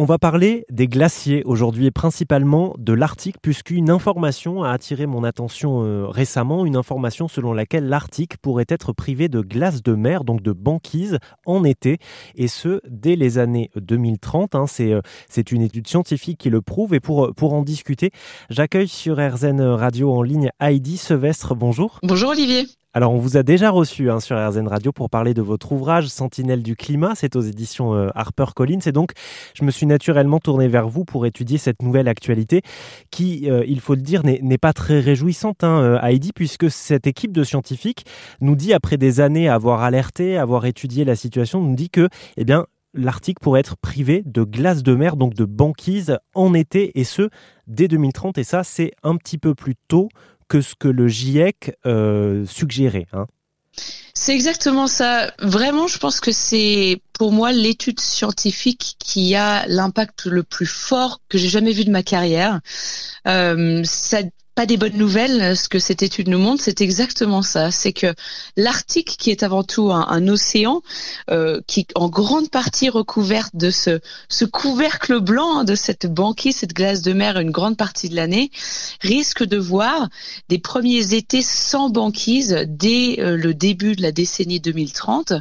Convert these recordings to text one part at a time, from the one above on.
On va parler des glaciers aujourd'hui et principalement de l'Arctique puisqu'une information a attiré mon attention euh, récemment, une information selon laquelle l'Arctique pourrait être privé de glace de mer, donc de banquise en été et ce dès les années 2030. Hein. Euh, c'est, une étude scientifique qui le prouve et pour, pour en discuter, j'accueille sur RZN Radio en ligne Heidi Sevestre. Bonjour. Bonjour Olivier. Alors, on vous a déjà reçu hein, sur RZN Radio pour parler de votre ouvrage Sentinelle du climat. C'est aux éditions euh, HarperCollins. Et donc, je me suis naturellement tourné vers vous pour étudier cette nouvelle actualité qui, euh, il faut le dire, n'est pas très réjouissante, hein, euh, Heidi, puisque cette équipe de scientifiques nous dit, après des années avoir alerté, avoir étudié la situation, nous dit que, eh bien, l'Arctique pourrait être privé de glace de mer, donc de banquise en été, et ce, dès 2030. Et ça, c'est un petit peu plus tôt que ce que le GIEC euh, suggérait. Hein. C'est exactement ça. Vraiment, je pense que c'est pour moi l'étude scientifique qui a l'impact le plus fort que j'ai jamais vu de ma carrière. Euh, ça pas des bonnes nouvelles. Ce que cette étude nous montre, c'est exactement ça. C'est que l'Arctique, qui est avant tout un, océan, euh, qui est en grande partie recouverte de ce, couvercle blanc, de cette banquise, cette glace de mer, une grande partie de l'année, risque de voir des premiers étés sans banquise dès euh, le début de la décennie 2030.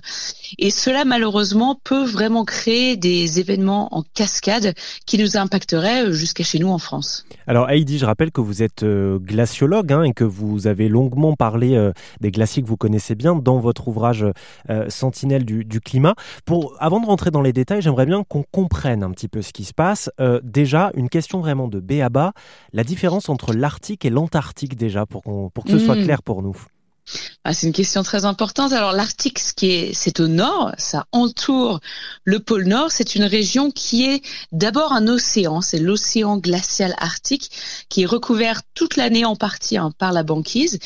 Et cela, malheureusement, peut vraiment créer des événements en cascade qui nous impacteraient jusqu'à chez nous en France. Alors Heidi, je rappelle que vous êtes euh, glaciologue hein, et que vous avez longuement parlé euh, des glaciers que vous connaissez bien dans votre ouvrage euh, Sentinelle du, climat. Pour, avant de rentrer dans les détails, j'aimerais bien qu'on comprenne un petit peu ce qui se passe. Euh, déjà, une question vraiment de B à bas, la différence entre l'Arctique et l'Antarctique déjà, pour, pour que ce soit mmh. clair pour nous. Ah, c'est une question très importante. Alors l'Arctique, ce qui est, c'est au nord, ça entoure le pôle Nord. C'est une région qui est d'abord un océan, c'est l'océan glacial arctique qui est recouvert toute l'année en partie hein, par la banquise.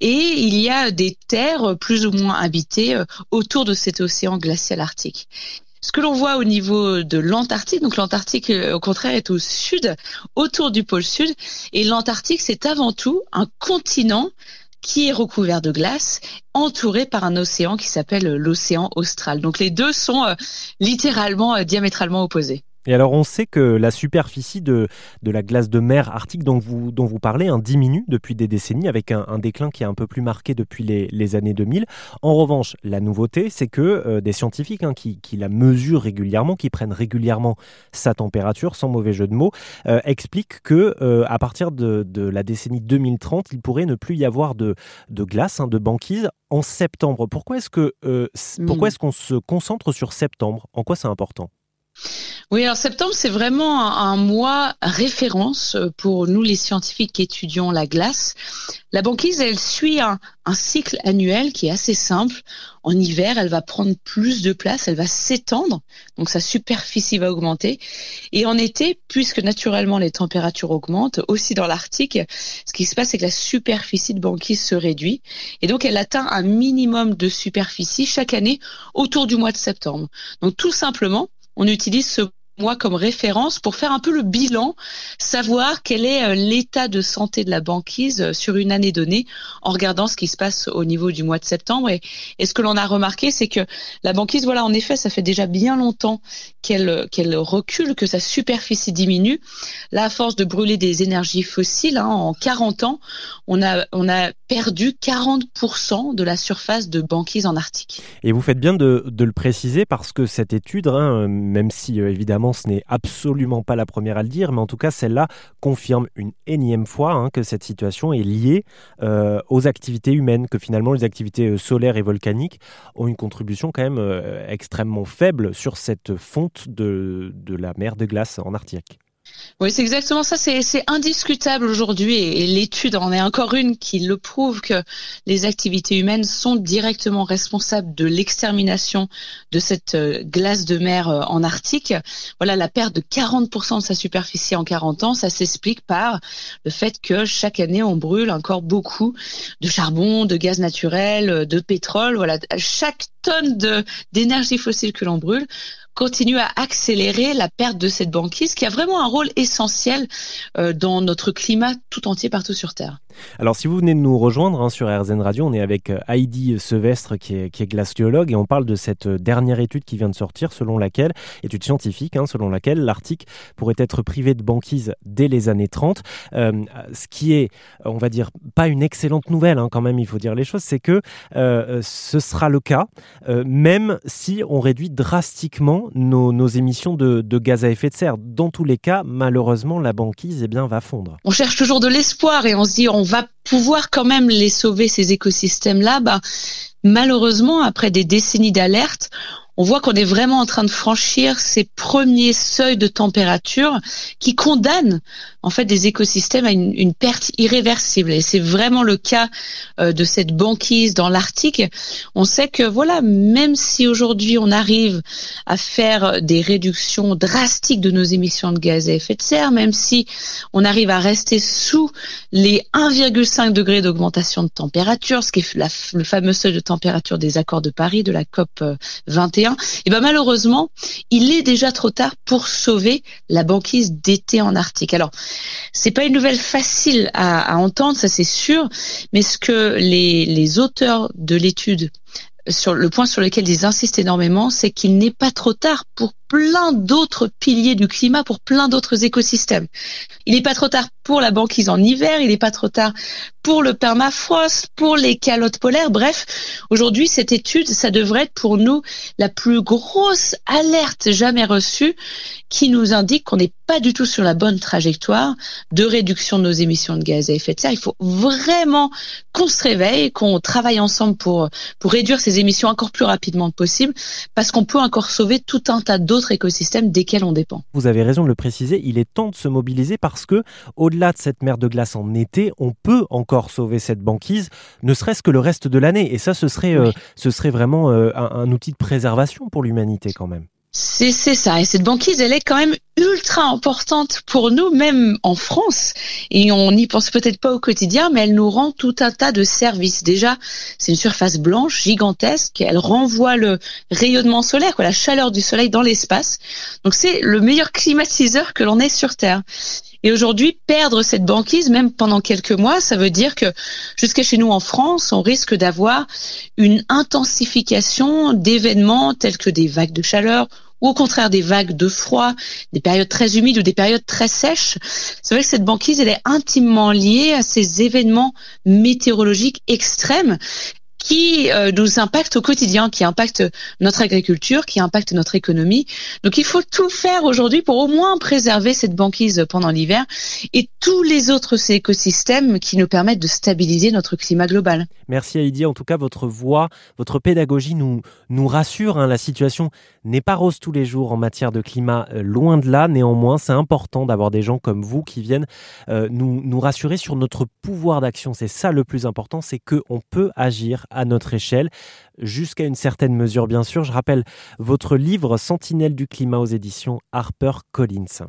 Et il y a des terres plus ou moins habitées euh, autour de cet océan glacial arctique. Ce que l'on voit au niveau de l'Antarctique, donc l'Antarctique euh, au contraire est au sud, autour du pôle sud, et l'Antarctique c'est avant tout un continent qui est recouvert de glace, entouré par un océan qui s'appelle l'océan austral. Donc les deux sont euh, littéralement euh, diamétralement opposés. Et alors on sait que la superficie de, de la glace de mer arctique dont vous, dont vous parlez hein, diminue depuis des décennies avec un, déclin qui est un peu plus marqué depuis les, années 2000. En revanche, la nouveauté, c'est que euh, des scientifiques hein, qui, qui, la mesurent régulièrement, qui prennent régulièrement sa température, sans mauvais jeu de mots, euh, expliquent que euh, à partir de, de, la décennie 2030, il pourrait ne plus y avoir de, de glace, hein, de banquise en septembre. Pourquoi est-ce que pourquoi hmm. est-ce qu'on se concentre sur septembre? En quoi c'est important? Oui, alors septembre, c'est vraiment un, mois référence pour nous les scientifiques qui étudions la glace. La banquise, elle suit un, cycle annuel qui est assez simple. En hiver, elle va prendre plus de place, elle va s'étendre, donc sa superficie va augmenter. Et en été, puisque naturellement les températures augmentent, aussi dans l'Arctique, ce qui se passe, c'est que la superficie de banquise se réduit. Et donc, elle atteint un minimum de superficie chaque année autour du mois de septembre. Donc, tout simplement, on utilise ce moi comme référence pour faire un peu le bilan, savoir quel est euh, l'état de santé de la banquise euh, sur une année donnée en regardant ce qui se passe au niveau du mois de septembre. Et, ce que l'on a remarqué, c'est que la banquise, voilà, en effet, ça fait déjà bien longtemps qu'elle qu'elle recule, que sa superficie diminue. Là, à force de brûler des énergies fossiles, hein, en 40 ans, on a, on a perdu 40% de la surface de banquise en Arctique. Et vous faites bien de, le préciser parce que cette étude, hein, même si euh, ce n'est absolument pas la première à le dire, mais en tout cas, celle-là confirme une énième fois hein, que cette situation est liée euh, aux activités humaines, que finalement les activités euh, solaires et volcaniques ont une contribution quand même euh, extrêmement faible sur cette fonte de la mer de glace en Arctique. Oui, c'est exactement ça. C'est indiscutable aujourd'hui et, l'étude en est encore une qui le prouve que les activités humaines sont directement responsables de l'extermination de cette euh, glace de mer euh, en Arctique. Voilà, la perte de 40% de sa superficie en 40 ans, ça s'explique par le fait que chaque année on brûle encore beaucoup de charbon, de gaz naturel, de pétrole. Voilà, chaque tonne d'énergie fossile que l'on brûle continue à accélérer la perte de cette banquise qui a vraiment un rôle essentiel euh, dans notre climat tout entier partout sur Terre. Alors si vous venez de nous rejoindre hein, sur RZN Radio, on est avec euh, Heidi Sevestre qui est, qui glaciologue et on parle de cette euh, dernière étude qui vient de sortir selon laquelle, étude scientifique, hein, selon laquelle l'Arctique pourrait être privé de banquise dès les années 30. ce qui est, on va dire, pas une excellente nouvelle hein, quand même, il faut dire les choses, c'est que ce sera le cas, même si on réduit drastiquement nos, émissions de, gaz à effet de serre. Dans tous les cas, malheureusement, la banquise eh va fondre. On cherche toujours de l'espoir et on se dit on va pouvoir quand même les sauver, ces écosystèmes-là. Bah, malheureusement, après des décennies d'alerte, on voit qu'on est vraiment en train de franchir ces premiers seuils de température qui condamnent en fait des écosystèmes à une, perte irréversible. Et c'est vraiment le cas euh, de cette banquise dans l'Arctique. On sait que voilà, même si aujourd'hui on arrive à faire des réductions drastiques de nos émissions de gaz à effet de serre, même si on arrive à rester sous les 1,5 degrés d'augmentation de température, ce qui est le fameux seuil de température des accords de Paris de la COP 21 et eh ben malheureusement, il est déjà trop tard pour sauver la banquise d'été en Arctique. Alors, c'est pas une nouvelle facile à, entendre, ça c'est sûr, mais ce que les, les auteurs de l'étude sur le point sur lequel ils insistent énormément, c'est qu'il n'est pas trop tard pour plein d'autres piliers du climat, pour plein d'autres écosystèmes. Il n'est pas trop tard pour la banquise en hiver, il n'est pas trop tard pour le permafrost, pour les calottes polaires. Bref, aujourd'hui, cette étude, ça devrait être pour nous la plus grosse alerte jamais reçue qui nous indique qu'on n'est pas du tout sur la bonne trajectoire de réduction de nos émissions de gaz à effet de serre. Il faut vraiment qu'on se réveille, qu'on travaille ensemble pour, pour réduire ces émissions encore plus rapidement possible, parce qu'on peut encore sauver tout un tas d'autres écosystèmes desquels on dépend. Vous avez raison de le préciser, il est temps de se mobiliser parce que, au-delà de cette mer de glace en été, on peut encore sauver cette banquise, ne serait-ce que le reste de l'année. Et ça, ce serait, euh, ce serait vraiment euh, un, outil de préservation pour l'humanité quand même. C'est ça. Et cette banquise, elle est quand même ultra importante pour nous, même en France. Et on n'y pense peut-être pas au quotidien, mais elle nous rend tout un tas de services. Déjà, c'est une surface blanche gigantesque. Elle renvoie le rayonnement solaire, quoi, la chaleur du soleil dans l'espace. Donc c'est le meilleur climatiseur que l'on ait sur Terre. Et aujourd'hui, perdre cette banquise, même pendant quelques mois, ça veut dire que jusqu'à chez nous en France, on risque d'avoir une intensification d'événements tels que des vagues de chaleur ou au contraire des vagues de froid, des périodes très humides ou des périodes très sèches. C'est vrai que cette banquise, elle est intimement liée à ces événements météorologiques extrêmes qui euh, nous impacte au quotidien, qui impacte notre agriculture, qui impacte notre économie. Donc il faut tout faire aujourd'hui pour au moins préserver cette banquise pendant l'hiver et tous les autres écosystèmes qui nous permettent de stabiliser notre climat global. Merci Heidi. En tout cas, votre voix, votre pédagogie nous, nous rassure. Hein. La situation n'est pas rose tous les jours en matière de climat, euh, loin de là. Néanmoins, c'est important d'avoir des gens comme vous qui viennent euh, nous, nous rassurer sur notre pouvoir d'action. C'est ça le plus important, c'est qu'on peut agir à notre échelle, jusqu'à une certaine mesure bien sûr. Je rappelle votre livre Sentinelle du climat aux éditions Harper Collins.